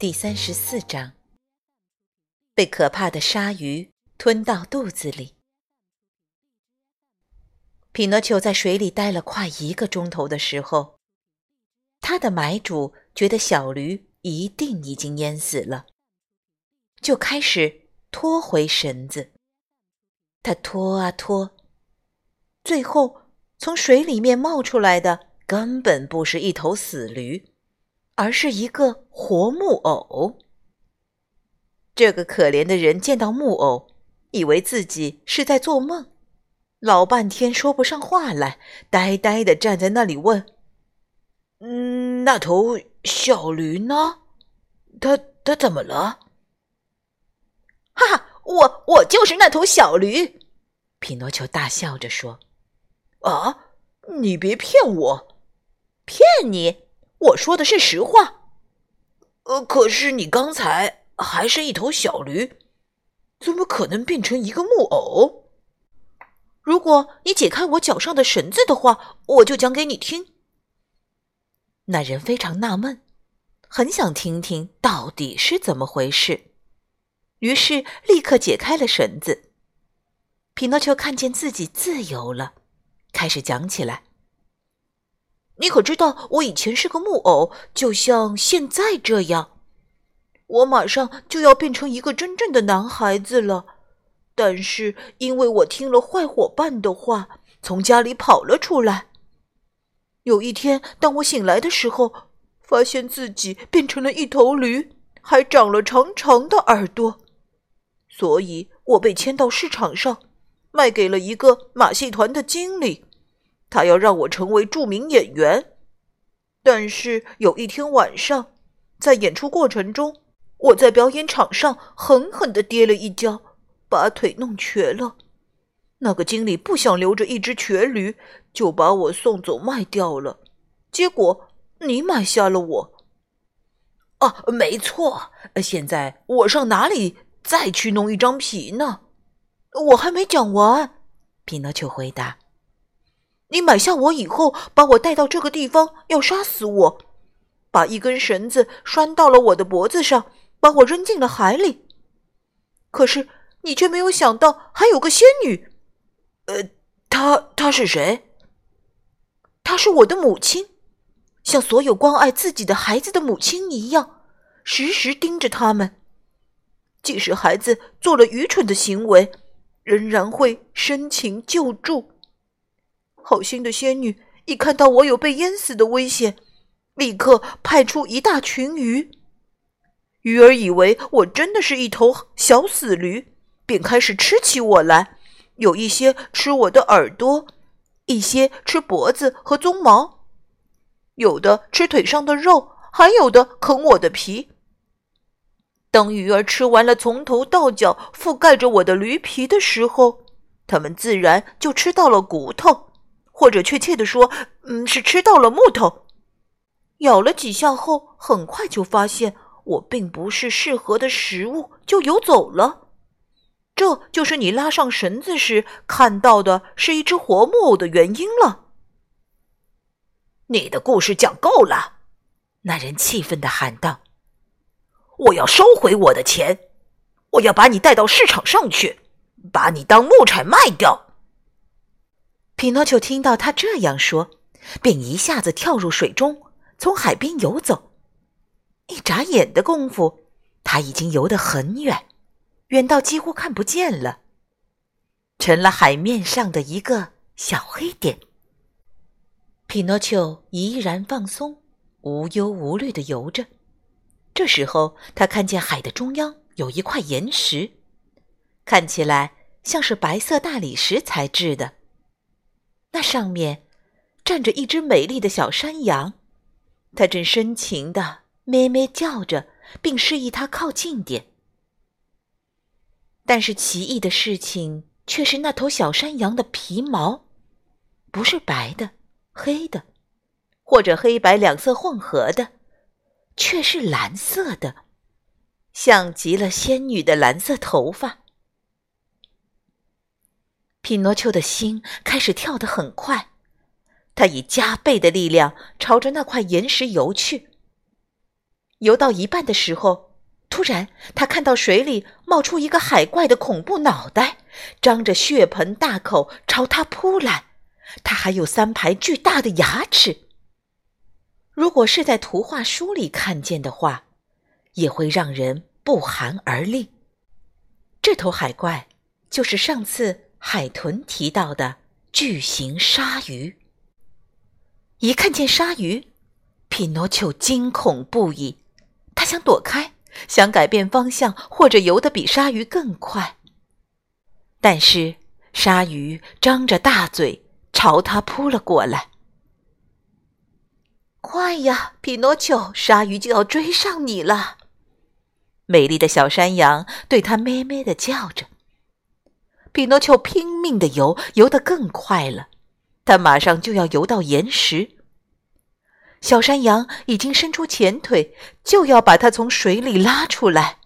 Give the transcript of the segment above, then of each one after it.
第三十四章：被可怕的鲨鱼吞到肚子里。匹诺丘在水里待了快一个钟头的时候，他的买主觉得小驴一定已经淹死了，就开始拖回绳子。他拖啊拖，最后从水里面冒出来的。根本不是一头死驴，而是一个活木偶。这个可怜的人见到木偶，以为自己是在做梦，老半天说不上话来，呆呆的站在那里问：“嗯，那头小驴呢？它它怎么了？”哈哈，我我就是那头小驴！匹诺丘大笑着说：“啊，你别骗我！”骗你！我说的是实话。呃，可是你刚才还是一头小驴，怎么可能变成一个木偶？如果你解开我脚上的绳子的话，我就讲给你听。那人非常纳闷，很想听听到底是怎么回事，于是立刻解开了绳子。匹诺丘看见自己自由了，开始讲起来。你可知道，我以前是个木偶，就像现在这样。我马上就要变成一个真正的男孩子了，但是因为我听了坏伙伴的话，从家里跑了出来。有一天，当我醒来的时候，发现自己变成了一头驴，还长了长长的耳朵，所以我被牵到市场上，卖给了一个马戏团的经理。他要让我成为著名演员，但是有一天晚上，在演出过程中，我在表演场上狠狠的跌了一跤，把腿弄瘸了。那个经理不想留着一只瘸驴，就把我送走卖掉了。结果你买下了我。啊，没错。现在我上哪里再去弄一张皮呢？我还没讲完。匹诺丘回答。你买下我以后，把我带到这个地方，要杀死我，把一根绳子拴到了我的脖子上，把我扔进了海里。可是你却没有想到，还有个仙女。呃，她她是谁？她是我的母亲，像所有关爱自己的孩子的母亲一样，时时盯着他们。即使孩子做了愚蠢的行为，仍然会深情救助。好心的仙女一看到我有被淹死的危险，立刻派出一大群鱼。鱼儿以为我真的是一头小死驴，便开始吃起我来。有一些吃我的耳朵，一些吃脖子和鬃毛，有的吃腿上的肉，还有的啃我的皮。当鱼儿吃完了从头到脚覆盖着我的驴皮的时候，它们自然就吃到了骨头。或者确切的说，嗯，是吃到了木头，咬了几下后，很快就发现我并不是适合的食物，就游走了。这就是你拉上绳子时看到的是一只活木偶的原因了。你的故事讲够了，那人气愤的喊道：“我要收回我的钱，我要把你带到市场上去，把你当木柴卖掉。”匹诺丘听到他这样说，便一下子跳入水中，从海边游走。一眨眼的功夫，他已经游得很远，远到几乎看不见了，成了海面上的一个小黑点。匹诺丘怡然放松，无忧无虑地游着。这时候，他看见海的中央有一块岩石，看起来像是白色大理石材质的。那上面站着一只美丽的小山羊，它正深情地咩咩叫着，并示意他靠近点。但是奇异的事情却是，那头小山羊的皮毛不是白的、黑的，或者黑白两色混合的，却是蓝色的，像极了仙女的蓝色头发。匹诺丘的心开始跳得很快，他以加倍的力量朝着那块岩石游去。游到一半的时候，突然他看到水里冒出一个海怪的恐怖脑袋，张着血盆大口朝他扑来。他还有三排巨大的牙齿。如果是在图画书里看见的话，也会让人不寒而栗。这头海怪就是上次。海豚提到的巨型鲨鱼，一看见鲨鱼，匹诺丘惊恐不已。他想躲开，想改变方向，或者游得比鲨鱼更快。但是鲨鱼张着大嘴朝他扑了过来。快呀，匹诺丘，鲨鱼就要追上你了！美丽的小山羊对他咩咩的叫着。匹诺丘拼命的游，游得更快了。他马上就要游到岩石。小山羊已经伸出前腿，就要把它从水里拉出来。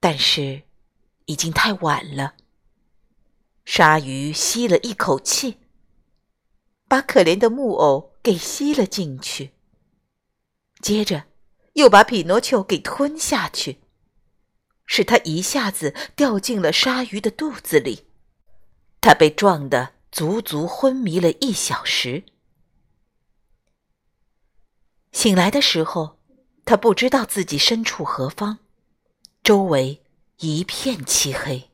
但是，已经太晚了。鲨鱼吸了一口气，把可怜的木偶给吸了进去，接着又把匹诺丘给吞下去。使他一下子掉进了鲨鱼的肚子里，他被撞得足足昏迷了一小时。醒来的时候，他不知道自己身处何方，周围一片漆黑。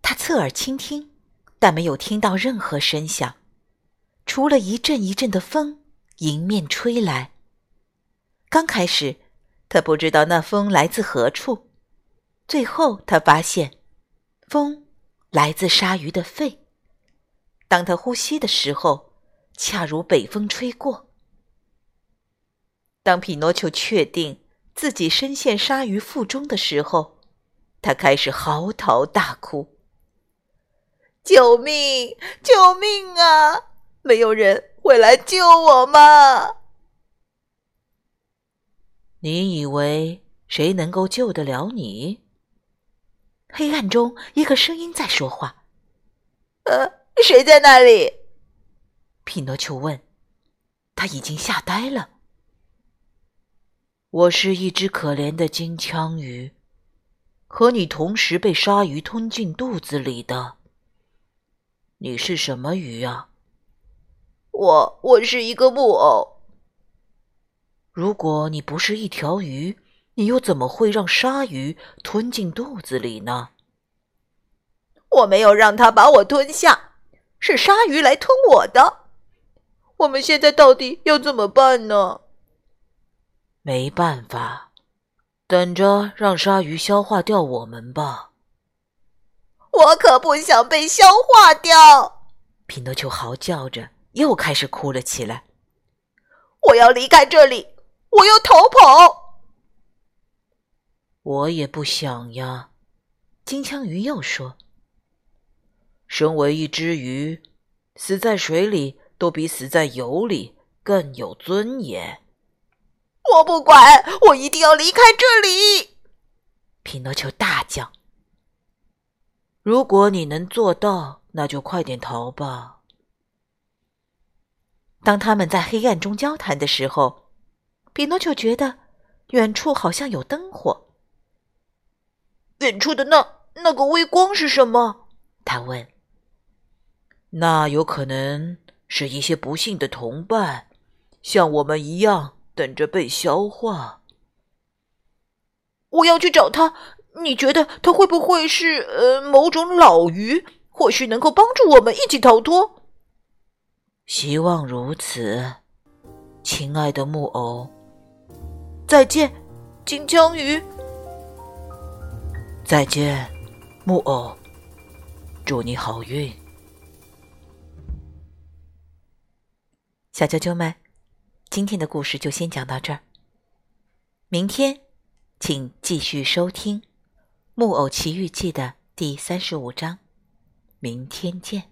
他侧耳倾听，但没有听到任何声响，除了一阵一阵的风迎面吹来。刚开始。他不知道那风来自何处，最后他发现，风来自鲨鱼的肺。当他呼吸的时候，恰如北风吹过。当匹诺丘确定自己深陷鲨鱼腹中的时候，他开始嚎啕大哭：“救命！救命啊！没有人会来救我吗？”你以为谁能够救得了你？黑暗中，一个声音在说话。呃，谁在那里？匹诺丘问。他已经吓呆了。我是一只可怜的金枪鱼，和你同时被鲨鱼吞进肚子里的。你是什么鱼啊？我，我是一个木偶。如果你不是一条鱼，你又怎么会让鲨鱼吞进肚子里呢？我没有让它把我吞下，是鲨鱼来吞我的。我们现在到底要怎么办呢？没办法，等着让鲨鱼消化掉我们吧。我可不想被消化掉！匹诺丘嚎叫着，又开始哭了起来。我要离开这里。我要逃跑！我也不想呀。金枪鱼又说：“身为一只鱼，死在水里都比死在油里更有尊严。”我不管，我一定要离开这里！匹诺丘大叫：“如果你能做到，那就快点逃吧。”当他们在黑暗中交谈的时候。匹诺丘觉得远处好像有灯火。远处的那那个微光是什么？他问。那有可能是一些不幸的同伴，像我们一样等着被消化。我要去找他。你觉得他会不会是呃某种老鱼？或许能够帮助我们一起逃脱。希望如此，亲爱的木偶。再见，金枪鱼。再见，木偶。祝你好运，小啾啾们。今天的故事就先讲到这儿。明天，请继续收听《木偶奇遇记》的第三十五章。明天见。